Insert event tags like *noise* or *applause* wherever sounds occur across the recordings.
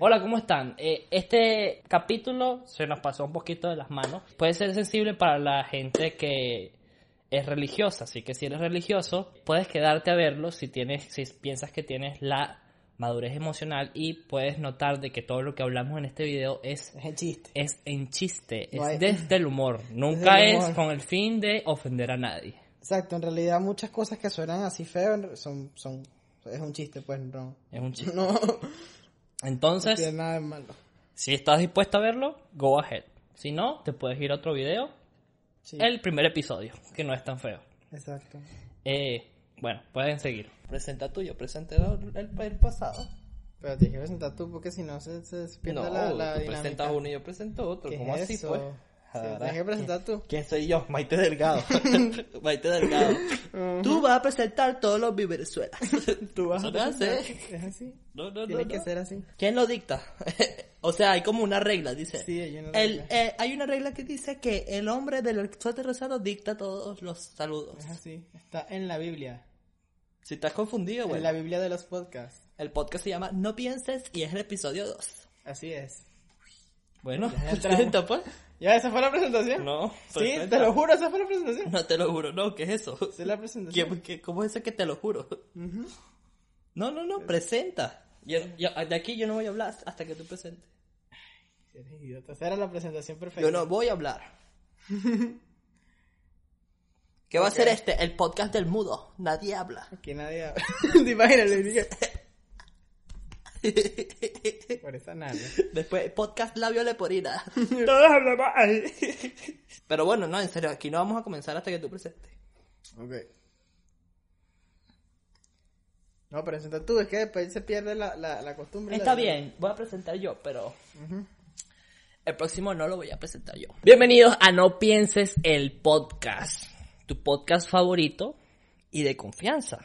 Hola, ¿cómo están? Eh, este capítulo se nos pasó un poquito de las manos. Puede ser sensible para la gente que es religiosa, así que si eres religioso, puedes quedarte a verlo si tienes, si piensas que tienes la madurez emocional y puedes notar de que todo lo que hablamos en este video es Es en chiste. es en chiste, No es hay- desde el humor, nunca el es con el fin de ofender a nadie. Exacto, en realidad muchas cosas que suenan así feo son, son, es un chiste, pues no. Es un chiste. *laughs* No, no Entonces, tiene nada de malo. si estás dispuesto a verlo, go ahead. Si no, te puedes ir a otro video, Sí, el primer episodio, que no es tan feo. exacto. Eh, bueno, pueden seguir. Presenta tuyo, presenté el, el, el pasado. Pero tienes que presentar tú porque si no se, se, se pierde No, la, la tú dinámica. presentas uno y yo presento otro. ¿Qué ¿Cómo es así, eso? pues? Sí, tienes que presentar tú. ¿Quién soy yo? Maite Delgado. *laughs* Maite Delgado. Tú vas a presentar todos los mi Venezuela. *laughs* Tú vas Eso a presentar. así. Es así. No, no, no. Tiene que no. ser así. ¿Quién lo dicta? *laughs* o sea, hay como una regla, dice. Sí, hay una El, regla. eh, hay una regla que dice que el hombre del suéter rosado dicta todos los saludos. Es así. Está en la Biblia. Si estás confundido, En bueno. la Biblia de los podcasts. El podcast se llama No pienses y es el episodio 2. Así es. Bueno, entramos. presenta pues. ¿Ya esa fue la presentación? No, Sí, presenta. te lo juro, esa fue la presentación. No te lo juro, no, ¿qué es eso? Esa es la presentación. ¿Qué, qué- cómo es eso que te lo juro? No, no, no, presenta. Yo, yo- de aquí yo no voy a hablar hasta que tú presentes. Eres idiota. Esa era la presentación perfecta. Yo no voy a hablar. *laughs* ¿Qué va a ser este? El podcast del mudo. Nadie habla. Que nadie habla. *laughs* ¿Te imaginas? *laughs* Por esa nada. Después, podcast labio leporina. *laughs* Todos hablamos ahí. Pero bueno, no, en serio, aquí no vamos a comenzar hasta que tú presentes. Ok. No, presenta tú, es que después se pierde la, la, la costumbre. Está La- bien, voy a presentar yo, pero el próximo no lo voy a presentar yo. Bienvenidos a No Pienses el Podcast, tu podcast favorito y de confianza.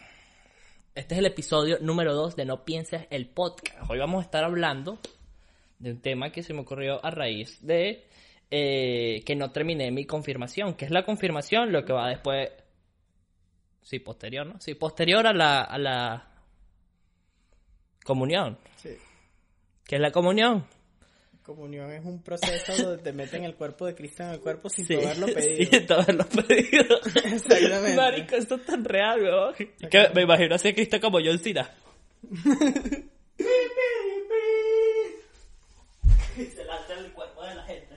Este es el episodio número 2 de No Pienses el Podcast. Hoy vamos a estar hablando de un tema que se me ocurrió a raíz de eh, que no terminé mi confirmación. ¿Qué es la confirmación? Lo que va después... Sí, posterior, ¿no? Sí, posterior a la, a la comunión. Sí. ¿Qué es la comunión? Comunión es un proceso donde te meten el cuerpo de Cristo en el cuerpo sin Sí, haberlo *laughs* pedido. sin haberlo pedido. *laughs* Exactamente. Marico, esto es tan real, weón. Que me imagino así a Cristo como John Cena. Se lanza en el cuerpo de la gente.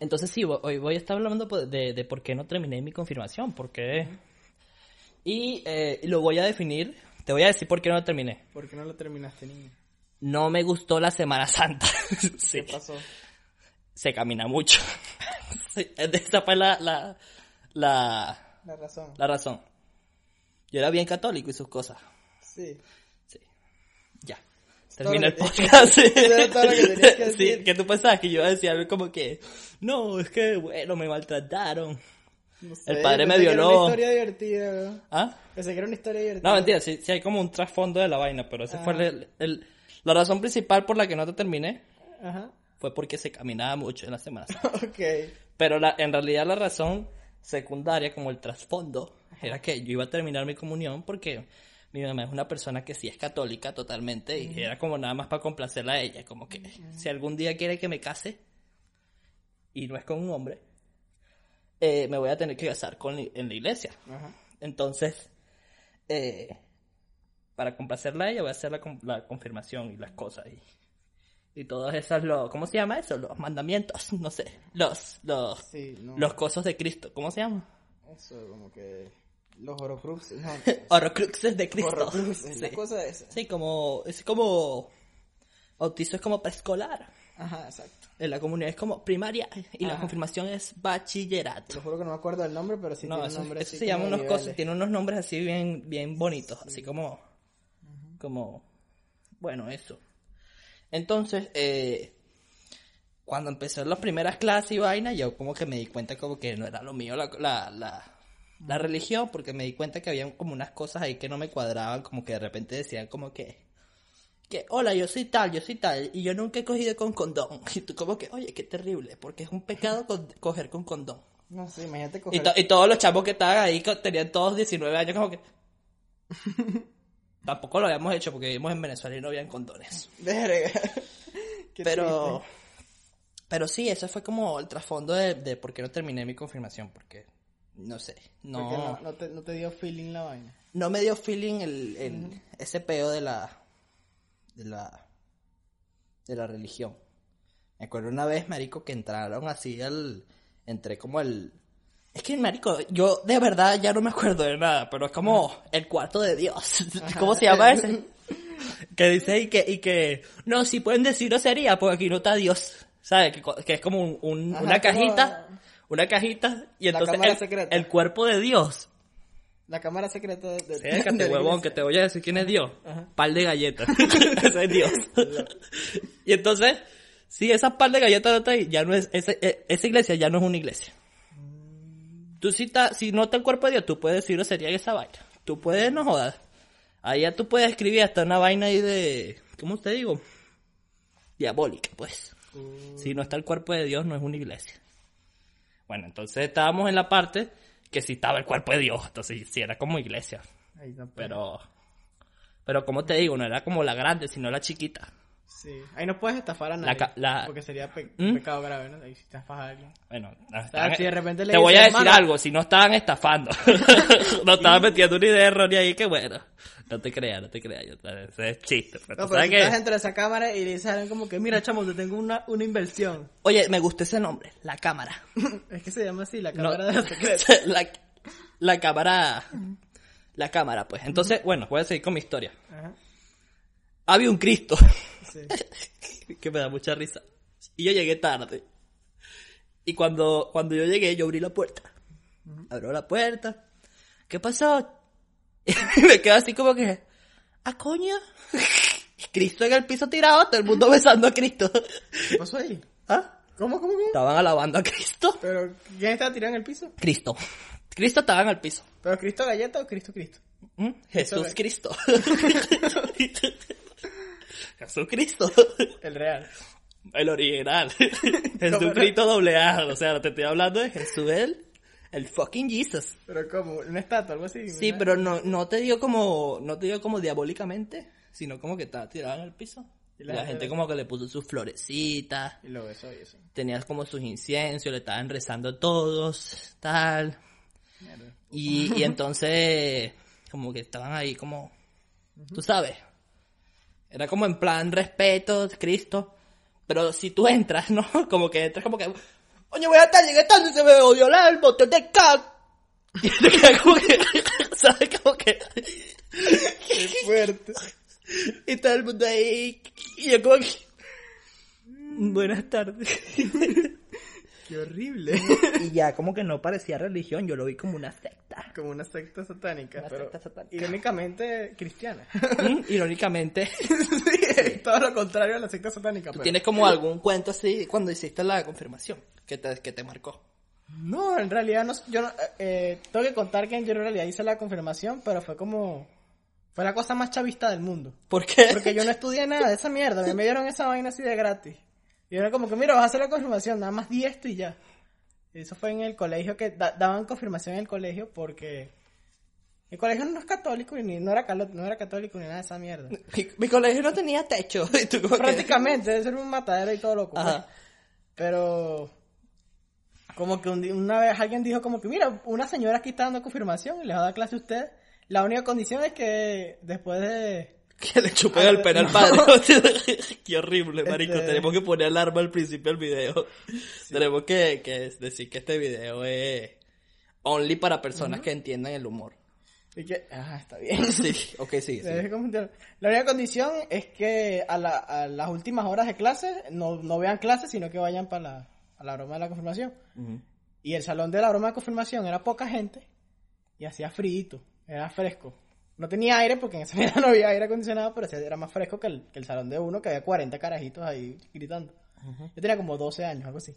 Entonces sí, hoy voy a estar hablando po- de, de por qué no terminé mi confirmación, porque... Y eh, lo voy a definir, te voy a decir por qué no lo terminé. ¿Por qué no lo terminaste, niño? No me gustó la Semana Santa. *laughs* sí. ¿Qué pasó? se camina mucho. *laughs* Sí, Esa fue la, la, la, La razón. la razón. Yo era bien católico y sus cosas. Sí. Sí. Ya. Termina el podcast. *laughs* sí. Que que Sí, que tú pensabas que yo iba a decir algo como que, no, es que, bueno, me maltrataron. No sé, El padre me que era violó. una historia divertida, weón. ¿Ah? Pensé que era una historia divertida. No, mentira, sí, sí hay como un trasfondo de la vaina, pero ese Ah. fue el, el- la razón principal por la que no te terminé Ajá. fue porque se caminaba mucho en la semana. *laughs* Ok. Pero la, en realidad la razón secundaria, como el trasfondo, era que yo iba a terminar mi comunión porque mi mamá es una persona que sí es católica totalmente y era como nada más para complacerla a ella, como que si algún día quiere que me case y no es con un hombre, eh, me voy a tener que casar con, en la iglesia. Entonces, eh, para complacerla a ella voy a hacer la, la confirmación y las cosas y, y todas esas, lo, ¿cómo se llama eso? Los mandamientos, *laughs* no sé, los, los, Sí, no. los cosos de Cristo, ¿cómo se llama? Eso, como que. Los horocruxes. No. *laughs* Horrocruxes de Cristo. Horrocruxes. *laughs* Sí. La cosa esa. Sí, como, es como, bautizo es como preescolar. Ajá, exacto. En la comunidad es como primaria y la Ajá. confirmación es Te bachillerato. lo juro que no me acuerdo del nombre, pero sí No, tiene eso, un nombre eso así se llama unos cosas, tiene unos nombres así bien, bien bonitos, así como, como, bueno, eso. Entonces, eh, cuando empecé las primeras clases y vaina, yo como que me di cuenta como que no era lo mío la, la, la, la religión, porque me di cuenta que había como unas cosas ahí que no me cuadraban, como que de repente decían como que, que, hola, yo soy tal, yo soy tal, y yo nunca he cogido con condón. *laughs* Y tú como que, oye, qué terrible, porque es un pecado coger con condón. No sé, imagínate Y, coger... to- y todos los chavos que estaban ahí tenían todos 19 años como que... *laughs* Tampoco lo habíamos hecho porque vivimos en Venezuela y no habían condones. Verga. *laughs* Qué pero... triste. Pero sí, ese fue como el trasfondo de, de por qué no terminé mi confirmación, porque... No sé, no... Porque no, no te, no te dio feeling la vaina. no me dio feeling el, el- ese peo de la de la de la religión. Me acuerdo una vez, marico, que entraron así al entré como el es que marico, yo de verdad ya no me acuerdo de nada, pero es como el cuarto de Dios. *laughs* ¿Cómo se llama ese? que dice y que y que no, si pueden decir sería, porque aquí no está Dios. ¿Sabes? Que, es como un- un- Ajá, una como- cajita, una cajita y entonces el, cuerpo de Dios La cámara secreta de... de- huevón, que te voy a decir quién es Dios. Ajá. Par de galletas. *laughs* Ese es Dios. *laughs* y entonces, si esa par de galletas no está ahí, ya no es, ese- eh, esa iglesia ya no es una iglesia. Tú si, está, si no está el cuerpo de Dios, tú puedes decir sería esa vaina. Tú puedes, no jodas. Ya tú puedes escribir hasta una vaina ahí de, ¿cómo te digo? Diabólica, pues. Si no está el cuerpo de Dios, no es una iglesia. Bueno, entonces estábamos en la parte que si estaba el cuerpo de Dios, entonces sí era como iglesia. Ahí puede. Pero, pero como te digo, no era como la grande, sino la chiquita. Sí. Ahí no puedes estafar a nadie. la- Porque sería pe- ¿Mm? pecado grave, ¿no? Ahí si estafas a alguien. Bueno, estaban- si de repente le te voy a decir "Mano". algo, si no estaban estafando, *laughs* no estaban metiendo una idea errónea ahí, que bueno, no te creas, no te creas, ese es chiste. Pero No, pero sabes si que- estás dentro de esa cámara y le dices a alguien como que, mira, chamo, te tengo una, una inversión. Oye, me gustó ese nombre, la cámara. *laughs* es que se llama así, la No, cámara de los secretos. *laughs* la, la cámara, la cámara, pues. Entonces, bueno, voy a seguir con mi historia. Ajá. Había un Cristo. Sí. *laughs* que me da mucha risa. Y yo llegué tarde. Y cuando, cuando yo llegué, yo abrí la puerta. Abro la puerta. ¿Qué pasó? Y *laughs* me quedo así como que, ¿a coño? *laughs* Cristo en el piso tirado, todo el mundo besando a Cristo. ¿Qué pasó ahí? ¿Ah? ¿Cómo, cómo, cómo? Estaban alabando a Cristo. Pero, ¿quién está tirado en el piso? Cristo. Cristo estaba en el piso. ¿Pero Cristo Galleta o Cristo Cristo? ¿Mm? Jesús Cristo. *laughs* Jesús Cristo. El real. El original. *laughs* ¿Cómo Jesucristo doble A. O sea, te estoy hablando de Jesús, el, el fucking Jesus. Pero como, una estatua, algo así. Sí, pero no, no te dio como, no te dio como diabólicamente, sino como que estaba tirado en el piso. Y la la, gente- como que le puso sus florecitas, Y lo besó y eso. tenías como sus inciensos, le estaban rezando todos, tal. Y, y entonces, como que estaban ahí como, tú sabes, era como en plan respeto, Cristo, pero si tú entras, ¿no? *laughs* Como que entras como que, coño, voy a estar llegué tarde, se me odió el bote de cac. *laughs* Y te como que, *laughs* ¿sabes? Como que, Qué fuerte. y todo el mundo ahí, y yo como que, buenas tardes. Qué horrible. *laughs* Y ya como que no parecía religión, yo lo vi como una secta. Como una secta satánica, Una pero secta satánica. irónicamente cristiana. Mm, *laughs* Irónicamente, *laughs* sí, todo lo contrario a la secta satánica. pero- ¿Tienes como algún cuento así cuando hiciste la confirmación que te, que te marcó? No, en realidad no, yo no, eh, tengo que contar que yo en realidad hice la confirmación, pero fue como, fue la cosa más chavista del mundo. ¿Por qué? Porque yo no estudié nada de esa mierda, me, me dieron esa vaina así de gratis. Y era como que, mira, vas a hacer la confirmación, nada más di esto y ya. Eso fue en el colegio que da- daban confirmación en el colegio porque el colegio no es católico y ni, no, era no era católico ni nada de esa mierda. Mi, mi colegio no tenía techo. *laughs* Y tú como que- Prácticamente, debe ser un matadero y todo loco. pues. Pero como que un una vez alguien dijo como que, mira, una señora aquí está dando confirmación y les va a dar clase a usted. La única condición es que después de... Que le chupen el pene al padre. *laughs* *laughs* Qué horrible, marico. Este- Tenemos que poner alarma al principio del video. Tenemos que, que decir que este video es only para personas que entiendan el humor. y que, ah, está bien. *laughs* Sí, ok, sí. La única condición es que a, la- a las últimas horas de clase no, no vean clases, sino que vayan para la, a la broma de la confirmación. Y el salón de la broma de confirmación era poca gente y hacía frío, era fresco. No tenía aire porque en esa *laughs* mierda no había aire acondicionado, pero sí era más fresco que el, que el salón de uno, que había 40 carajitos ahí gritando. Yo tenía como 12 años, algo así.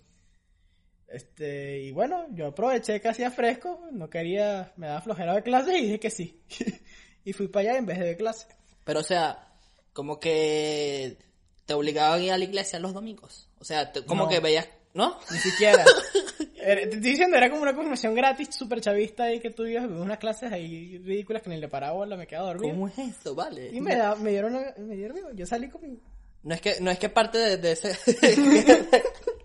Este, y bueno, yo aproveché que hacía fresco, no quería, me daba flojera de clase y dije que sí. *laughs* y fui para allá en vez de de clase. Pero, o sea, como que te obligaban a ir a la iglesia los domingos. O sea, te- como No. que veías, ¿no? Ni siquiera. *laughs* Te estoy diciendo, era como una confirmación gratis, súper chavista ahí que tú ibas unas clases ahí ridículas que ni le paraba bola, me quedaba dormido. ¿Cómo es eso? Vale. Y me, da- me dieron, me dieron, yo salí con mi, No es que, no es que parte de, de ese... *laughs*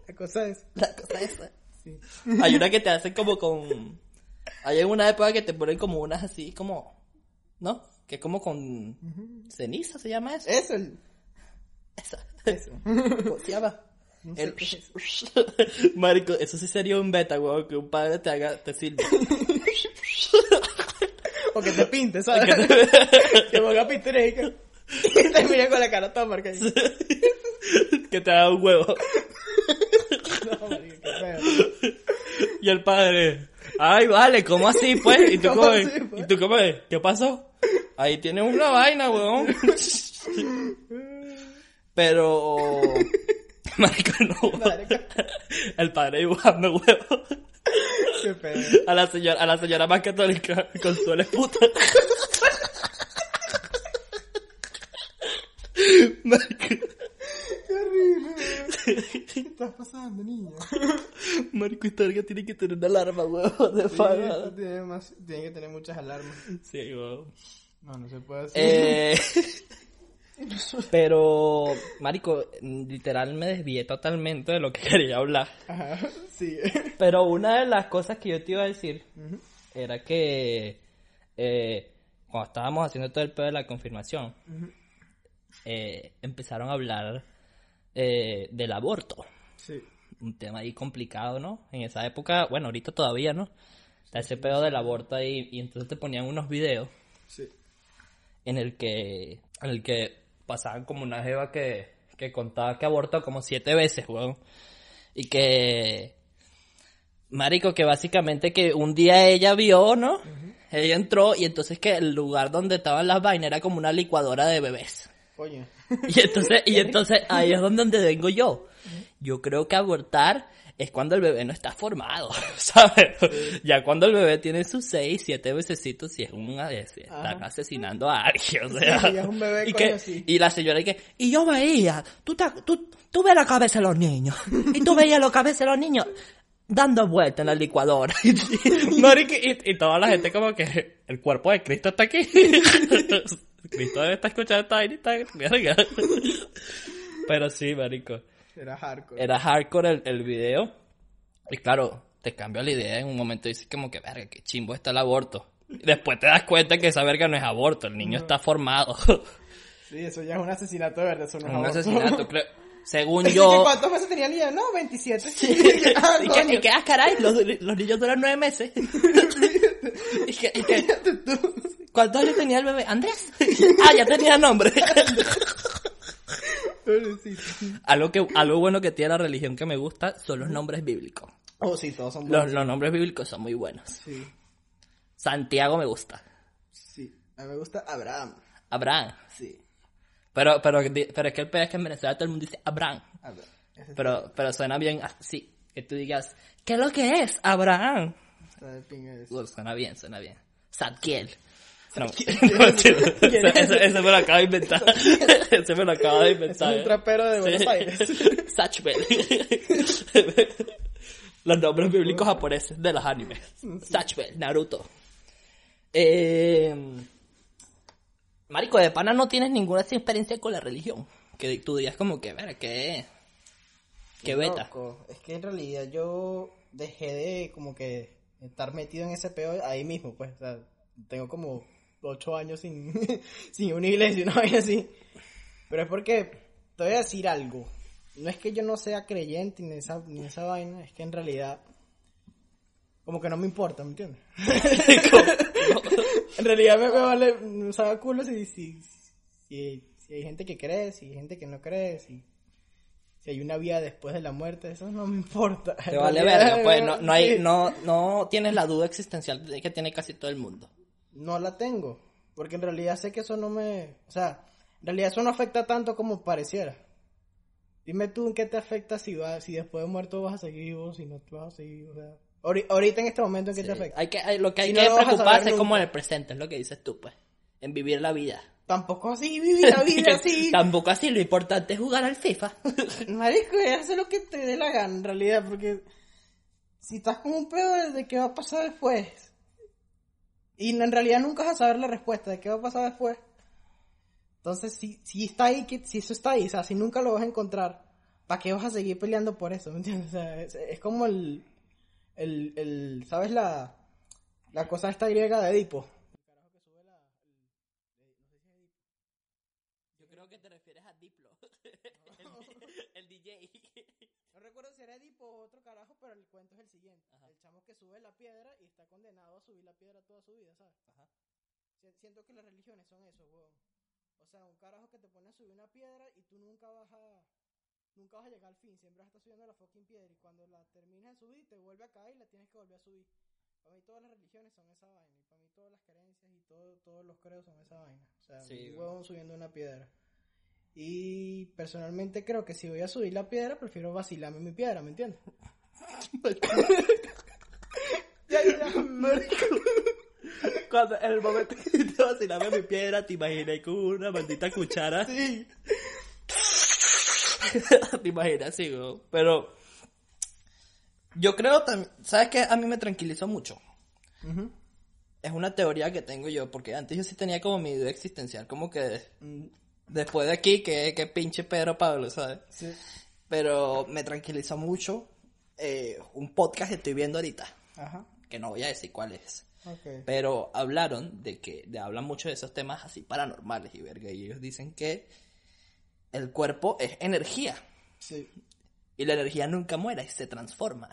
la cosa es, la cosa esa. sí. Hay una que te hacen como con... Hay una época que te ponen como unas así como... ¿No? Que es como con... Ceniza se llama eso. Eso, el, Esa. eso. ¿Cómo se llama? No sé El... qué es. *laughs* Marico, eso sí sería un beta, weón, que un padre te haga, te sirva. *laughs* O que te pinte, ¿sabes? *laughs* que ponga pintura y que y te mire con la cara toda marcada. que te haga un huevo. No, marico, qué feo. Y el padre, ay, vale, ¿cómo así, pues? Y tú ¿Cómo así, pues? y tú como, ¿qué pasó? Ahí tienes una vaina, weón. Pero, *laughs* marico, no. Marico. *laughs* El padre dibujando huevo. Qué feo. A la señora, a la señora más católica, con su es puta. Marico, ¿Qué estás pasando, niño? marico, esta verga tiene que tener una alarma, huevo, de Sí, esto tiene, más- tiene que tener muchas alarmas. Sí, huevo. No, no se puede hacer. Eh, *laughs* pero, marico, literal me desvié totalmente de lo que *laughs* quería hablar. Ajá, sí. Pero una de las cosas que yo te iba a decir era que eh, cuando estábamos haciendo todo el pedo de la confirmación, eh, empezaron a hablar eh, del aborto. Sí. Un tema ahí complicado, ¿no? En esa época, bueno, ahorita todavía, ¿no? Está ese pedo del aborto ahí y entonces te ponían unos videos Sí. en el que en el que pasaban como una jeva que, que contaba que abortó como siete veces, weón. Y que marico que básicamente que un día ella vio, ¿no? Ella entró y entonces que el lugar donde estaban las vainas era como una licuadora de bebés. Coño. Y entonces y *laughs* entonces ahí es donde donde vengo yo. Yo creo que abortar es cuando el bebé no está formado, *laughs* ¿sabes? Ya cuando el bebé tiene sus seis, siete besecitos, si es un si están Ajá. asesinando a alguien, o sea. Sí, ya es un bebé, y, coño, que, sí. y la señora y que, y yo veía, tú, te, tú, tú ves la cabeza de los niños, y tú veías la cabeza de los niños dando vueltas en la licuadora. *laughs* Y, y, y toda la gente como que, el cuerpo de Cristo está aquí. *laughs* Cristo debe estar escuchando esta vaina y. Pero sí, marico. Era hardcore. Era hardcore el, el video. Y claro, te cambia la idea en un momento y dices como que, verga, qué chimbo está el aborto. Y después te das cuenta que esa verga no es aborto, el niño está formado. *laughs* Sí, eso ya es un asesinato de verdad, eso no es un aborto. asesinato, *laughs* creo. Según Dice que yo... ¿Cuántos meses tenía Lía? No, 27. *laughs* ah, y, que, y que, ah, caray, los, los niños duran nueve meses. y que, y que, ¿cuántos años tenía el bebé? ¿Andrés? ah, ya tenía nombre. Algo, que, algo bueno que tiene la religión que me gusta son los nombres bíblicos. Oh, sí, todos son buenos. los nombres bíblicos son muy buenos. Sí, Santiago me gusta. sí. A mí me gusta Abraham. Abraham. Sí. Pero, pero, pero es que el peor es que en Venezuela todo el mundo dice Abraham. Pero, pero suena bien así. Que tú digas, ¿qué es lo que es? Abraham. está de pinga ese. Suena bien, suena bien. Zadkiel. No. *laughs* *laughs* Ese- me lo acabo de inventar. *laughs* Ese me lo acabo de inventar. es un trapero de Buenos. Aires. Satchbel. Los nombres bíblicos japoneses de los animes. Satchbel, Naruto. Eh, Marico, de pana no tienes ninguna experiencia con la religión. Que tú digas como que, ver, ¿qué? ¿Qué beta? loco. Es que en realidad yo dejé de como que estar metido en ese peo ahí mismo, pues. O sea, tengo como ocho años sin, *laughs* sin una iglesia, una vaina así. Pero es porque te voy a decir algo. No es que yo no sea creyente ni esa, ni esa vaina, es que en realidad como que no me importa, ¿me entiendes? *laughs* en realidad me, me vale, me sabe culo si, si, si, si hay gente que cree, si hay gente que no cree, si, si hay una vida después de la muerte, eso no me importa. Te vale verga, pues no, no hay, no, no tienes la duda existencial de que tiene casi todo el mundo. No la tengo. Porque en realidad sé que eso no me... O sea, en realidad eso no afecta tanto como pareciera. Dime tú en qué te afecta si va, si después de muerto vas a seguir vivo, si no te vas a seguir, o sea... ahori- Ahorita en este momento en qué Sí. te afecta. Hay que, hay- lo que hay Si no que vas a preocuparse es como en el presente, es lo que dices tú, pues. En vivir la vida. Tampoco así vivir la vida *laughs* así. Tampoco así, lo importante es jugar al FIFA. *laughs* Marico, y hacer lo que te dé la gana, en realidad, porque si estás con un pedo de qué va a pasar después, y en realidad nunca vas a saber la respuesta de qué va a pasar después, entonces si, si está ahí, si eso está ahí, o sea, si nunca lo vas a encontrar, ¿para qué vas a seguir peleando por eso? ¿Me entiendes? O sea, es, es como el, el, el, ¿sabes la, la cosa esta griega de Edipo? Yo creo que te refieres a Diplo. el, DJ. No recuerdo si era Edipo otro carajo, pero el cuento es el siguiente. Ajá. El chamo que sube la piedra y está condenado a subir la piedra toda su vida, ¿sabes? Ajá. Si- Siento que las religiones son eso, weón. O sea, un carajo que te pone a subir una piedra y tú nunca vas a... Nunca vas a llegar al fin, siempre vas a estar subiendo la fucking piedra y cuando la terminas de subir te vuelve a caer y la tienes que volver a subir. Para mí todas las religiones son esa vaina y para mí todas las creencias y todo, todos los credos son esa vaina. O sea, Sí, un huevón subiendo una piedra. Y personalmente creo que si voy a subir la piedra, prefiero vacilarme mi piedra, ¿me entiendes? *laughs* ya, ya, marico. Cuando en el momento que te vacilaba mi piedra, te imaginé con una maldita cuchara. Sí. *laughs* te imaginas así, güey. Pero yo creo también, ¿sabes qué? A mí me tranquilizó mucho. Es una teoría que tengo yo, porque antes yo sí tenía como mi idea existencial, como que mm, después de aquí, que, que pinche Pedro Pablo, ¿sabes? Sí. Pero me tranquilizó mucho eh, un podcast que estoy viendo ahorita, Ajá. que no voy a decir cuál es. Ok. Pero hablaron de que, de, hablan mucho de esos temas así paranormales y verga, y ellos dicen que el cuerpo es energía. Sí. Y la energía nunca muere y se transforma.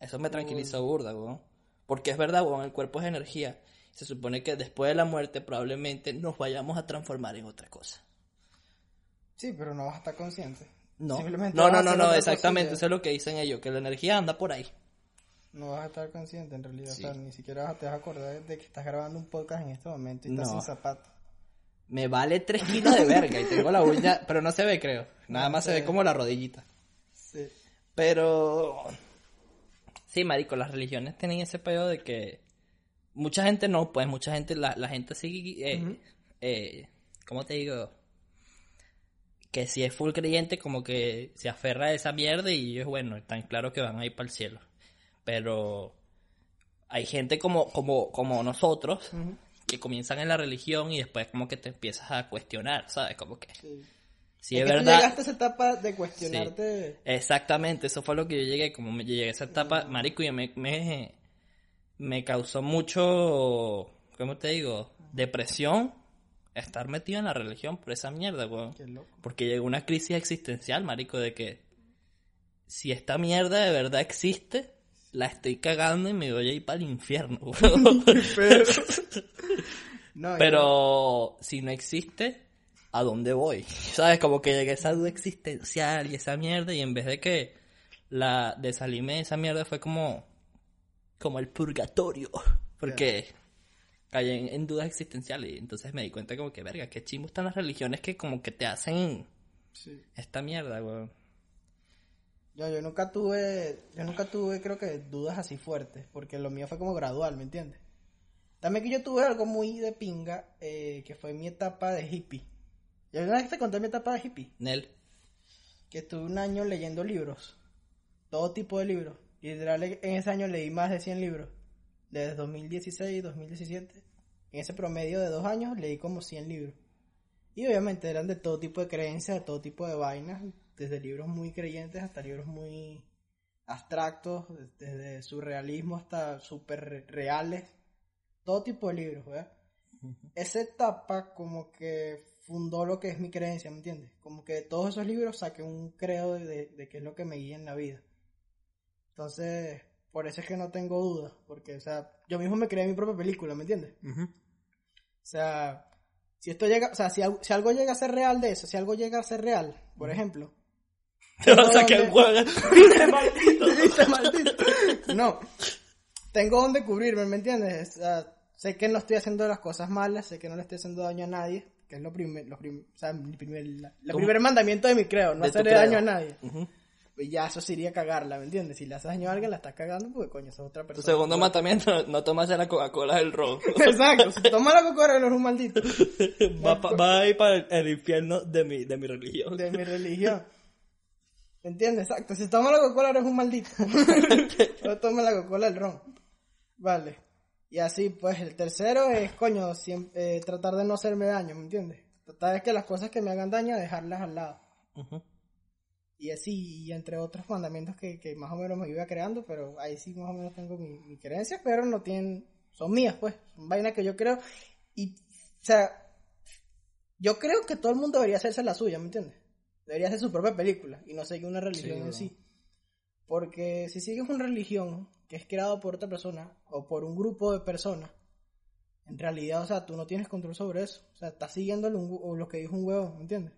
Eso me tranquilizó burda, weón. Porque es verdad, weón, el cuerpo es energía. Se supone que después de la muerte probablemente nos vayamos a transformar en otra cosa. Sí, pero no vas a estar consciente. No, Simplemente no, no, no, no, exactamente. Eso es lo que dicen ellos, que la energía anda por ahí. No vas a estar consciente en realidad. Sí. O sea, ni siquiera vas a- te vas a acordar de que estás grabando un podcast en este momento y estás sin zapatos. Me vale 3 kilos de verga y tengo la uña, pero no se ve, creo. Nada más se ve como la rodillita. Sí. Pero. Sí, marico, las religiones tienen ese pedo de que. Mucha gente no, pues mucha gente, la, la gente sigue. Eh, eh, ¿Cómo te digo? Que si es full creyente, como que se aferra a esa mierda y ellos, bueno, están claros que van a ir para el cielo. Pero. Hay gente como, como, como nosotros que comienzan en la religión y después, como que te empiezas a cuestionar, ¿sabes? Como que. Sí. Si es es que tú verdad. llegaste a esa etapa de cuestionarte. Exactamente, eso fue lo que yo llegué, como me llegué a esa etapa, marico, y me, me, me causó mucho, ¿cómo te digo? Depresión estar metido en la religión por esa mierda, weón. Qué loco. Porque llegó una crisis existencial, marico, de que si esta mierda de verdad existe, la estoy cagando y me voy a ir para el infierno, *laughs* weón. *laughs* No, Pero si no existe, ¿a dónde voy? *laughs* ¿Sabes? Como que llegué a esa duda existencial y esa mierda y en vez de que la de salirme de esa mierda fue como como el purgatorio, porque caí en, en dudas existenciales y entonces me di cuenta como que verga, qué chimbo están las religiones que como que te hacen Sí. esta mierda, weón. Yo, yo nunca tuve, yo nunca tuve, creo que dudas así fuertes, porque lo mío fue como gradual, ¿me entiendes? También que yo tuve algo muy de pinga, eh, que fue mi etapa de hippie. ¿Y alguna vez te conté mi etapa de hippie? Nel, Que estuve un año leyendo libros, todo tipo de libros. Literal, en ese año leí más de 100 libros, desde 2016 y 2017. En ese promedio de dos años leí como 100 libros. Y obviamente eran de todo tipo de creencias, de todo tipo de vainas, desde libros muy creyentes hasta libros muy abstractos, desde surrealismo hasta super reales, todo tipo de libros, ¿verdad? Esa etapa como que fundó lo que es mi creencia, ¿me entiendes? Como que de todos esos libros saqué un credo de, de, de qué es lo que me guía en la vida. Entonces, por eso es que no tengo dudas, porque, o sea, yo mismo me creé mi propia película, ¿me entiendes? O sea, si esto llega, o sea, si, si algo llega a ser real de eso, si algo llega a ser real, por ejemplo. te vas a. *laughs* ¡Viste, maldito! ¿Viste, maldito? No, tengo donde cubrirme, ¿me entiendes? O sea, sé que no estoy haciendo las cosas malas, sé que no le estoy haciendo daño a nadie, que es lo primer, lo prim- o sea, mi primer, la, la Tu- primer mandamiento de mi creo, no hacerle daño a nadie. Ya eso sería cagarla, ¿me entiendes? Si le haces daño a alguien, la estás cagando porque coño, esa es otra Tu persona. segundo mandamiento, *laughs* no *laughs* tomas la Coca-Cola del ron. Exacto, si toma la coca eres un maldito *laughs* va, pa- va a ir para el, el infierno de mi, de mi religión. de mi religión. ¿Me entiendes? Exacto, si toma la Coca-Cola eres un maldito. no toma la Coca-Cola el ron. Vale. Y así, pues, el tercero es, coño, siempre, eh, tratar de no hacerme daño, ¿me entiendes? Tratar de que las cosas que me hagan daño, dejarlas al lado. Ujú. Y así, y entre otros mandamientos que, que más o menos me iba creando, pero ahí sí más o menos tengo mi, mi creencia, pero no tienen, son mías, pues, son vainas que yo creo. Y, o sea, yo creo que todo el mundo debería hacerse la suya, ¿me entiendes? Debería hacer su propia película y no seguir una religión en weón. sí. Porque si sigues una religión que es creada por otra persona o por un grupo de personas, en realidad, o sea, tú no tienes control sobre eso. O sea, estás siguiendo lo, lo que dijo un huevo, ¿me entiendes?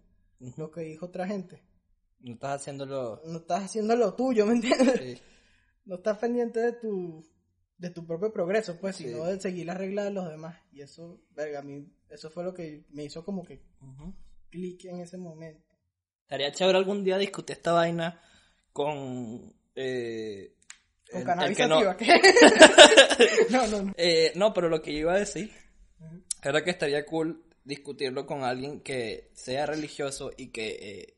Lo que dijo otra gente. No estás haciéndolo... No estás haciendo lo tuyo, ¿me entiendes? Sí. *laughs* No estás pendiente de tu de tu propio progreso, pues, Sí. sino de seguir las reglas de los demás. Y eso, verga, a mí, eso fue lo que me hizo como que Ujú. clic en ese momento. Estaría chévere algún día discutir esta vaina con... Eh, Con el- cannabis el que no- *laughs* no, no, no. Eh, no, pero lo que yo iba a decir era que estaría cool discutirlo con alguien que sea religioso y que eh,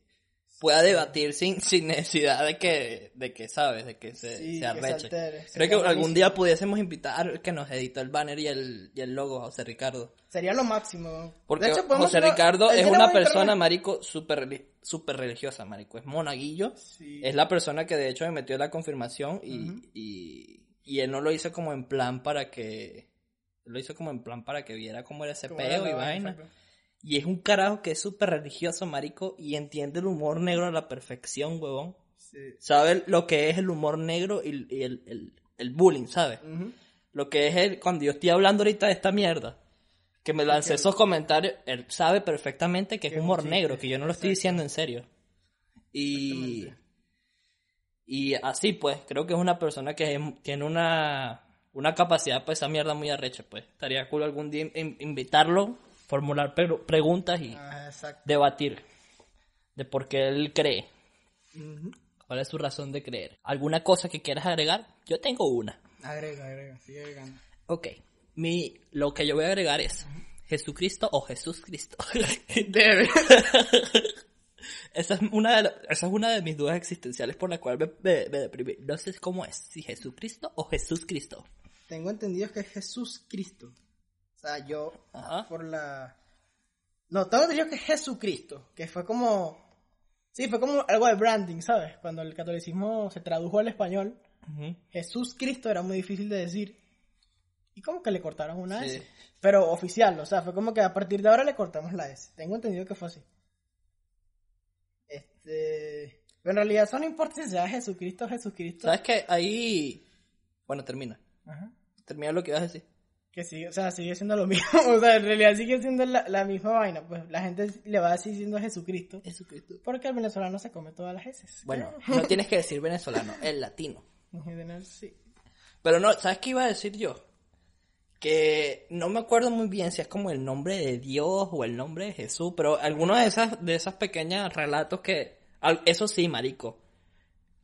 pueda debatir sin, *laughs* sin necesidad de que, de que sabes, de que se, Sí, se que arreche. altere. Creo que algún día pudiésemos invitar que nos editó el banner y el, y el logo, José Ricardo. Sería lo máximo. Porque hecho, José Ricardo es una persona, marico, súper súper religiosa, marico. Es monaguillo. Sí. Es la persona que de hecho me metió la confirmación y, y, y él no lo hizo como en plan para que... Lo hizo como en plan para que viera cómo era ese peo y vaina. exacto. Y es un carajo que es súper religioso, marico, y entiende el humor negro a la perfección, huevón. Sí. Sabe lo que es el humor negro y, y el, el, el bullying, ¿sabes? Lo que es el, cuando yo estoy hablando ahorita de esta mierda, que me lancé esos comentarios, él sabe perfectamente que es humor chiste, negro, que yo no lo estoy diciendo en serio. Y, y así pues, creo que es una persona que es- tiene una, una capacidad pues esa mierda muy arrecha, pues. Estaría cool algún día in- invitarlo, formular pre- preguntas y Ah, debatir de por qué él cree. ¿Cuál es su razón de creer? ¿Alguna cosa que quieras agregar? Yo tengo una. Agrega, agrega, sigue agregando. Ok. Mi, lo que yo voy a agregar es Jesucristo o Jesús Cristo. *laughs* Debe. *laughs* esa, es una de la- esa es una de mis dudas existenciales por la cual me, me- me deprimí. No sé cómo es, si Jesucristo o Jesús Cristo. Tengo entendido que es Jesús Cristo. Sea, yo Ajá. por la... No, tengo entendido que es Jesucristo, que fue como... Sí, fue como algo de branding, ¿sabes? Cuando el catolicismo se tradujo al español. Jesús Cristo era muy difícil de decir. Y como que le cortaron una Sí. S. Pero oficial, o sea, fue como que a partir de ahora le cortamos la S. Tengo entendido que fue así. Este... Pero en realidad eso no importa si sea Jesucristo o Jesucristo. ¿Sabes qué? Ahí... Bueno, termina. Ajá. Termina lo que ibas a decir. Que sigue, o sea, sigue siendo lo *laughs* mismo. O sea, en realidad sigue siendo la, la misma vaina. Pues la gente le va a decir siendo Jesucristo. Jesucristo. Porque el venezolano se come todas las heces. Bueno, no *laughs* tienes que decir venezolano, el latino. En general, sí. Pero no, ¿sabes qué iba a decir yo? Que no me acuerdo muy bien si es como el nombre de Dios o el nombre de Jesús, pero alguno de esas, de esas pequeñas relatos que, eso sí, marico,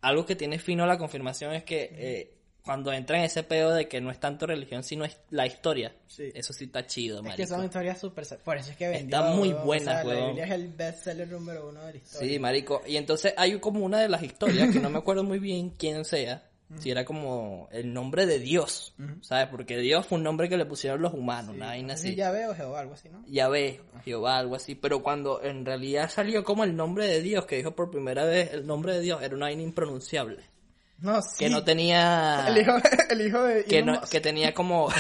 algo que tiene fino la confirmación es que eh, cuando entra en ese pedo de que no es tanto religión, sino es la historia, Sí. eso sí está chido, Es marico. que son historias súper... Por eso es que vendió, Está muy buena, O sea, La. Biblia es el bestseller número uno de la historia. Sí, marico. Y entonces hay como una de las historias que no me acuerdo muy bien quién sea. Si era como el nombre de Dios, ¿sabes? Porque Dios fue un nombre que le pusieron los humanos, una vaina Sí, así. ya veo Jehová, algo así, ¿no? Yahvé, Jehová, algo así. Pero cuando en realidad salió como el nombre de Dios, que dijo por primera vez el nombre de Dios, era una vaina impronunciable. No, sí. Que no tenía... El hijo, el hijo de... que, Elon no, Musk. que tenía como... *laughs*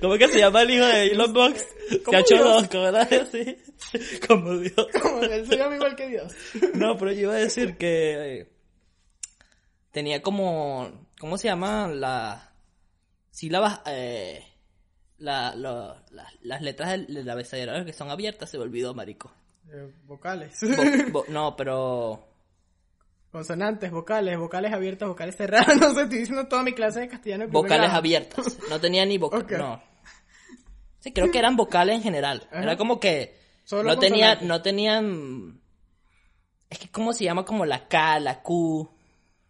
¿Cómo que se llama el hijo de Elon Musk? Como Cacho Dios. dos, como era así. Como Dios. *laughs* Como él se llama igual que Dios. *laughs* No, pero yo iba a decir que eh, tenía como, ¿cómo se llaman las sílabas? Eh, la, lo- la- las letras del, del abecedario que son abiertas, se me olvidó, marico. Eh, vocales. Bo- bo- no, pero Consonantes, vocales, vocales abiertas, vocales cerradas. *laughs* No sé, estoy diciendo toda mi clase de castellano. Vocales grado. abiertas. No tenía ni vocales. No. Sí, creo que eran vocales en general. Ajá. Era como que Solo no tenía, no tenían. Es que cómo se llama como la K, la Q,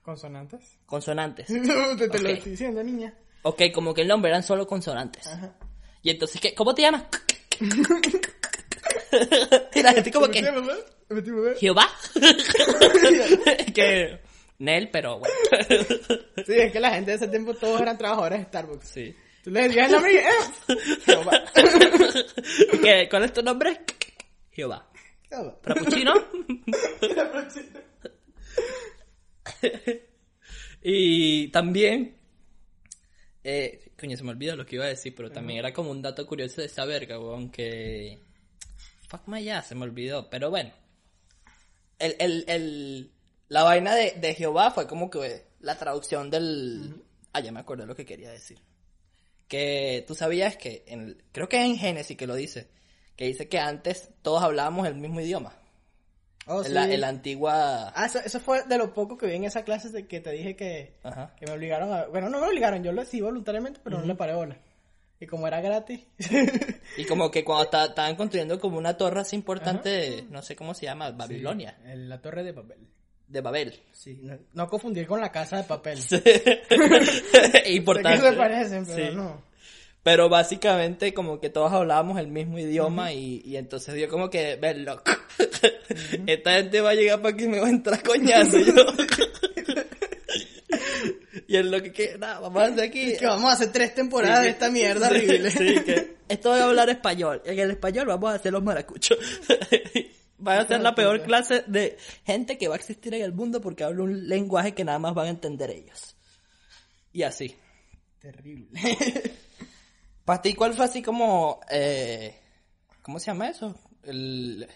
¿Consonantes? consonantes. *laughs* te, te lo estoy diciendo, niña. Ok, como que el nombre eran solo consonantes. Ajá. Y entonces, ¿qué? ¿cómo te llamas? *laughs* y la gente como ¿Me que, Jehová. *laughs* que, Nel, pero bueno. Sí, es que la gente de ese tiempo todos eran trabajadores de Starbucks. sí. Tú le decías el nombre y... ¡eh! Jehová. *laughs* ¿Qué? ¿Cuál es tu nombre? Jehová. Jehová. ¿Frappuccino? y también, eh, coño, se me olvidó lo que iba a decir, pero también era como un dato curioso de esa verga, weón, que... Fuck my ass, se me olvidó, pero bueno. El, el, el, la vaina de, de Jehová fue como que la traducción del... Ah, ya me acuerdo lo que quería decir. Que tú sabías que, en el- creo que es en Génesis que lo dice, que dice que antes todos hablábamos el mismo idioma. Oh, en, la, sí. en la antigua... Ah, eso, eso fue de lo poco que vi en esa clase de que te dije que, que me obligaron a... Bueno, no me obligaron, yo lo hice voluntariamente, pero no le paré bola. Y como era gratis... Y como que cuando ta- estaban construyendo como una torre así importante, de- no sé cómo se llama, Babilonia, la torre de papel. de Babel. Sí, no, no confundir con la casa de papel. *laughs* Importante. Sé que se parecen, pero Sí. no. Pero básicamente como que todos hablábamos el mismo idioma y, y entonces yo como que, ven loco, esta gente va a llegar para que me va a entrar coñazo y yo. *laughs* *laughs* y es lo que, que nada, vamos a hacer aquí. Es que vamos a hacer tres temporadas Sí, de esta mierda sí, horrible. Sí, que *laughs* esto va a hablar español. En el español vamos a hacer los maracuchos. *laughs* Va a ser la peor clase de gente que va a existir en el mundo porque habla un lenguaje que nada más van a entender ellos. Y así. Terrible. Para ti, ¿cuál fue así como... Eh, ¿Cómo se llama eso? El,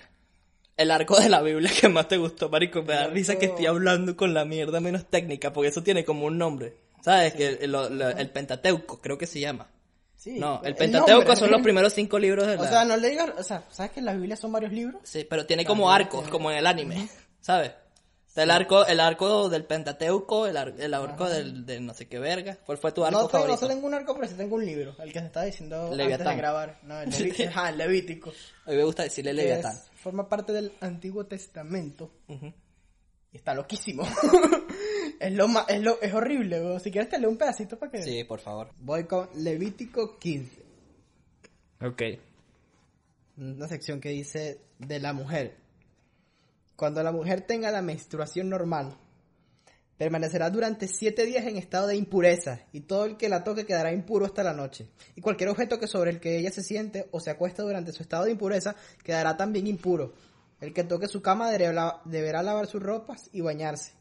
el arco de la Biblia que más te gustó, marico. Me da risa que estoy hablando con la mierda menos técnica porque eso tiene como un nombre. ¿Sabes? Que el, Pentateuco, creo que se llama. Sí, No, el el Pentateuco nombre. son los primeros cinco libros de la... O sea, no le digas, o sea, ¿sabes que en la Biblia son varios libros? Sí, pero tiene como arcos, como en el anime, ¿sabes? Está el arco, el arco del Pentateuco, el, ar- el arco del, de no sé qué verga. ¿Cuál fue tu arco No, tengo, no solo tengo un arco, pero sí tengo un libro, el que se estaba diciendo antes Leviatán. de grabar. No, el, *laughs* Levi- Ajá, el Levítico. A mí me gusta decirle Leviatán. es- forma parte del Antiguo Testamento. Y está loquísimo. *laughs* es lo ma- es lo, es horrible, weón. Si quieres te leo un pedacito para que... Sí, por favor. Voy con Levítico 15. Ok. Una sección que dice de la mujer. Cuando la mujer tenga la menstruación normal, permanecerá durante siete días en estado de impureza, y todo el que la toque quedará impuro hasta la noche. Y cualquier objeto que sobre el que ella se siente o se acuesta durante su estado de impureza quedará también impuro. El que toque su cama deberá, lavar sus ropas y bañarse,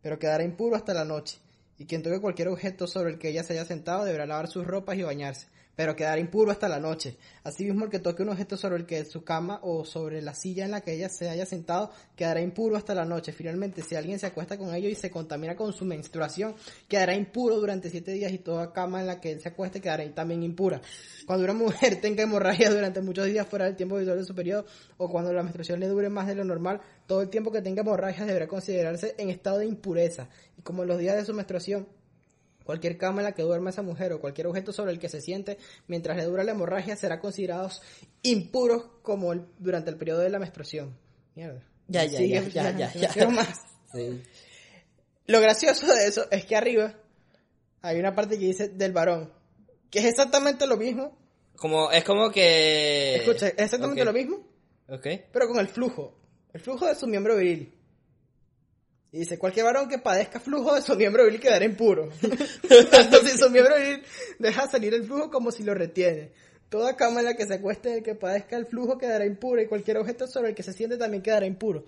pero quedará impuro hasta la noche. Y quien toque cualquier objeto sobre el que ella se haya sentado deberá lavar sus ropas y bañarse, pero quedará impuro hasta la noche. Asimismo, el que toque un objeto sobre el que su cama o sobre la silla en la que ella se haya sentado quedará impuro hasta la noche. Finalmente, si alguien se acuesta con ello y se contamina con su menstruación, quedará impuro durante siete días y toda cama en la que él se acueste quedará también impura. Cuando una mujer *laughs* tenga hemorragia durante muchos días fuera del tiempo habitual de su periodo o cuando la menstruación le dure más de lo normal, todo el tiempo que tenga hemorragia deberá considerarse en estado de impureza. Y como en los días de su menstruación, Cualquier cama en la que duerma esa mujer o cualquier objeto sobre el que se siente mientras le dura la hemorragia será considerados impuros como el- durante el periodo de la menstruación. Mierda. Ya, ya, ya, ya, ya, ya. más. Lo gracioso de eso es que arriba hay una parte que dice del varón, que es exactamente lo mismo. Como, es como que... Escucha, es exactamente lo mismo, Ok. pero con el flujo. El flujo de su miembro viril. Y dice, cualquier varón que padezca flujo de su miembro viril quedará impuro. *laughs* Tanto si su miembro viril deja salir el flujo como si lo retiene. Toda cama en la que se acueste el que padezca el flujo quedará impuro y cualquier objeto sobre el que se siente también quedará impuro.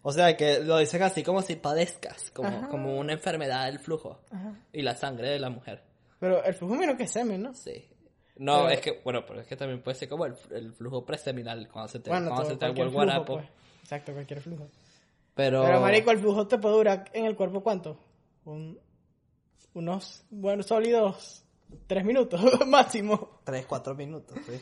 O sea, que lo dicen así como si padezcas, como, Ajá. como una enfermedad del flujo y la sangre de la mujer. Pero el flujo menos que semen, ¿no? Sí. No, Pero- es que, bueno, pero es que también puede ser como el, el flujo preseminal, cuando se te, Bueno, cuando se te el guarapo. pues. Exacto, cualquier flujo. Pero, Pero, marico, el flujo te puede durar en el cuerpo, ¿cuánto? Un- unos, bueno, sólidos tres minutos *laughs* máximo. 3, 4 minutos, sí.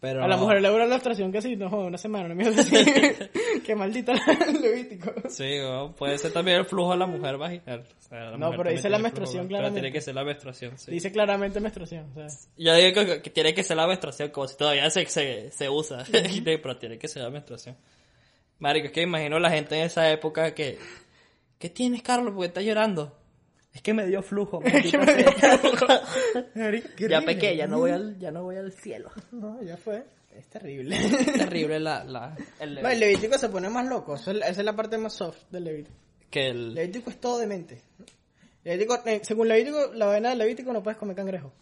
Pero A la mujer le dura la menstruación que sí, no una semana, mierda así. *laughs* Qué maldito el Levítico. *laughs* Sí, puede ser también el flujo de la mujer vaginal. O sea, la No, mujer pero dice la flujo, menstruación Pero claramente. tiene que ser la menstruación, sí. Dice claramente menstruación. O sea, Yo digo que, que tiene que ser la menstruación, como si todavía se, se, se usa. pero tiene que ser la menstruación. Marico, es que imagino la gente en esa época que... ¿Qué tienes, Carlos? ¿Por qué estás llorando? Es que me dio flujo. *laughs* me dio *laughs* Ya pequé, ya no voy al, ya no voy al cielo. No, ya fue. Es terrible. terrible la... *laughs* la el, No, el Levítico se pone más loco. Es- Esa es la parte más soft del Levítico. que el... Levítico es todo demente. Levítico, eh, según Levítico, la vaina del Levítico no puedes comer cangrejo.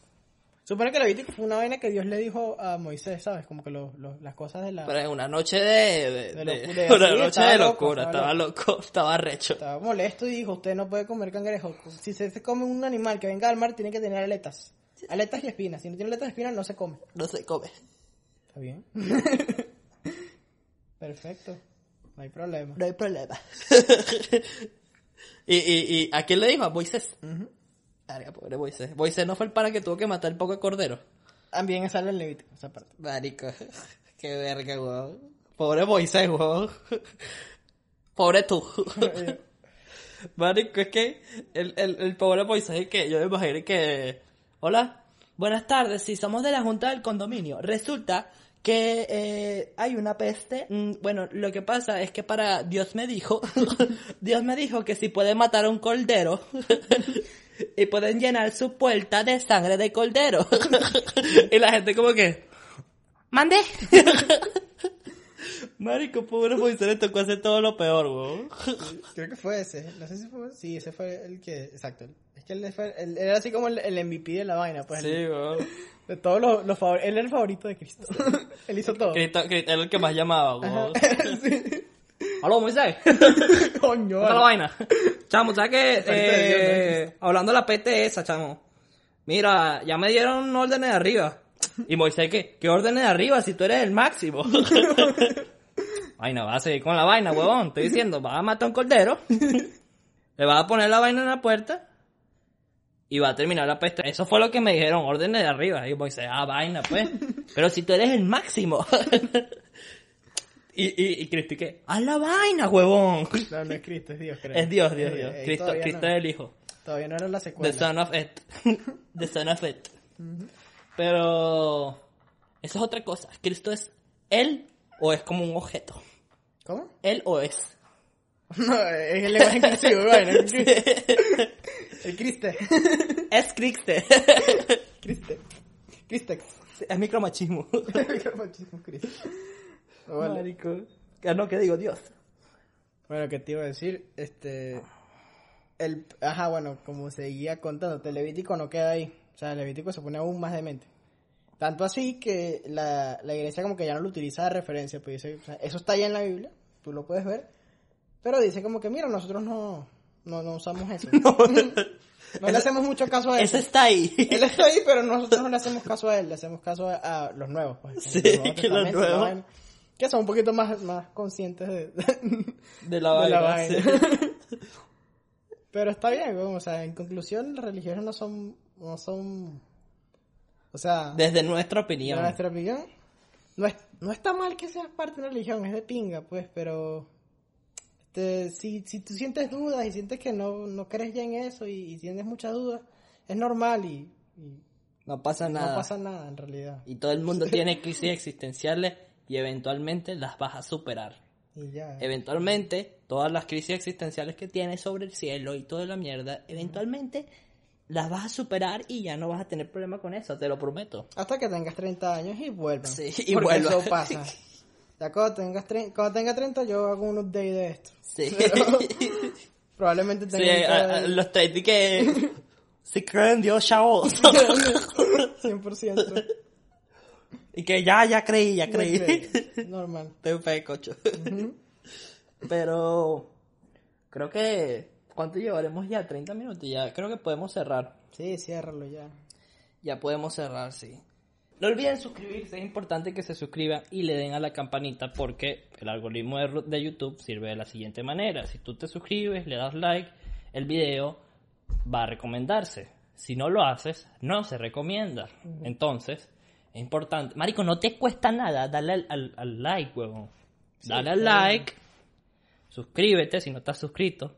Supone que Levítico fue una vaina que Dios le dijo a Moisés, ¿sabes? Como que lo- lo- las cosas de la... Pero en una noche de... de, De de- locura, *laughs* una sí, noche de locura. estaba Estaba loco, *laughs* estaba recho. Estaba molesto y dijo, usted no puede comer cangrejo. Si se, se come un animal que venga del mar, tiene que tener aletas. Aletas y espinas. Si no tiene aletas y espinas, no se come. No se come. Está bien. *laughs* Perfecto. No hay problema. No hay problema. y, y, y, ¿a quién le dijo? A Moisés. Verga, pobre Moisés. Moisés no fue el para que tuvo que matar el poco de cordero. También sale el Levítico, esa parte. Marico, *laughs* qué verga, weón. Pobre Moisés, weón. *laughs* Pobre tú. *laughs* Marico, es que el, el, el pobre Moisés es que yo me imagino que... Hola, buenas tardes, si somos de la Junta del Condominio. Resulta que eh, hay una peste. Mm, bueno, lo que pasa es que para... Dios me dijo, Dios me dijo que si puede matar a un cordero y pueden llenar su puerta de sangre de cordero. *laughs* y la gente como que... Mande. *laughs* Marico, pobre Moisés le tocó hacer todo lo peor, weón. Creo que fue ese. No sé si fue. Sí, ese fue el que. Exacto. Es que él, fue, él era así como el, el MVP de la vaina. Pues, Sí, weón. De todos los, los favor- Él era el favorito de Cristo. *laughs* él hizo todo. Cristo, Cristo era el que más llamaba, weón. sí. Aló, Moisés. *laughs* Coño. ¿Qué la vaina? Chamo, ¿sabes qué? Eh, hablando de la peste esa, chamo. Mira, ya me dieron órdenes de arriba. Y Moisés, ¿qué? ¿Qué órdenes de arriba si tú eres el máximo? *laughs* Vaina, vas a seguir con la vaina, huevón. Estoy diciendo, vas a matar a un cordero. *laughs* Le vas a poner la vaina en la puerta. Y va a terminar la peste. Eso fue lo que me dijeron, órdenes de arriba. Y Moisés, ah, vaina, pues. Pero si tú eres el máximo. Y, y, y Cristo, ¿y qué? Haz la vaina, huevón. No, no es Cristo, es Dios, creo. Es Dios, Dios, Dios. eh, Cristo, Cristo no. es el Hijo. Todavía no era la The secuela. Son of It. The Son of It. *laughs* Pero eso es otra cosa. Cristo es él o es como un objeto. ¿Cómo? Él o es. *laughs* No, es el lenguaje inclusivo, vaina. *laughs* El Criste. El Criste. Es Cristo. Criste. Cristex. es micromachismo. Machismo Criste. Vale. Marico. Ah, No, ¿qué digo? Dios. Bueno, ¿qué te iba a decir? Este. El, ajá, bueno, como seguía contando, el Levítico no queda ahí. O sea, el Levítico se pone aún más demente. Tanto así que la, la iglesia como que ya no lo utiliza de referencia. Pues dice, o sea, eso está ya en la Biblia, tú lo puedes ver. Pero dice como que, mira, nosotros no, no, no usamos eso. *laughs* No, *laughs* *laughs* le hacemos mucho caso a eso. Ese está ahí. Él está ahí, pero nosotros no le hacemos caso a él, le hacemos caso a, a los nuevos. Pues, Sí, Los que nuevos. Que son un poquito más, más conscientes de, De la de la vaina. sí. *laughs* Pero está bien, o sea, en conclusión, las religiones no son, no son, o sea, Desde nuestra opinión. nuestra opinión, no, es, no está mal que seas parte de una religión, es de pinga, pues, pero, este, si, si tú sientes dudas y sientes que no, no crees ya en eso y, y tienes muchas dudas, es normal y, y No pasa nada. no pasa nada en realidad. Y todo el mundo *laughs* tiene crisis existenciales y eventualmente las vas a superar. Y ya. Eventualmente, todas las crisis existenciales que tienes sobre el cielo y toda la mierda, eventualmente las vas a superar y ya no vas a tener problema con eso, te lo prometo. Hasta que tengas 30 años y vuelvan. Sí, y porque eso pasa. *laughs* Ya cuando, tengas cuando tenga 30 yo hago un update de esto. Sí. *laughs* Probablemente Sí, tenga a- a- los trade que... *laughs* Si creen en Dios, chavos. 100%. Y que ya, ya creí, ya creí. *laughs* Normal. Estoy fe, cocho. Pero... Creo que... ¿Cuánto llevaremos ya? 30 minutos. Ya creo que podemos cerrar. Sí, ciérralo ya. Ya podemos cerrar, sí. No olviden suscribirse, es importante que se suscriban y le den a la campanita porque el algoritmo de YouTube sirve de la siguiente manera. Si tú te suscribes, le das like, el video va a recomendarse. Si no lo haces, no se recomienda. Entonces, es importante. Marico, no te cuesta nada darle al, al- al like, huevón. Dale al like. Suscríbete si no estás suscrito.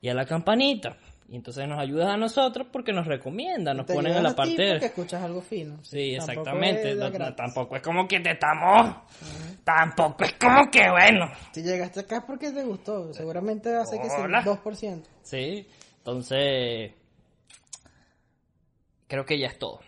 Y a la campanita. Y entonces nos ayudas a nosotros porque nos recomiendan, nos Te ponen en la a parte... porque escuchas algo fino. Sí, Tampoco exactamente. es de No- no, gratis. tampoco es como que te estamos... Tampoco es como que bueno. Si llegaste acá es porque te gustó. Seguramente hace que sea Hola. 2%. Sí, entonces... Creo que ya es todo.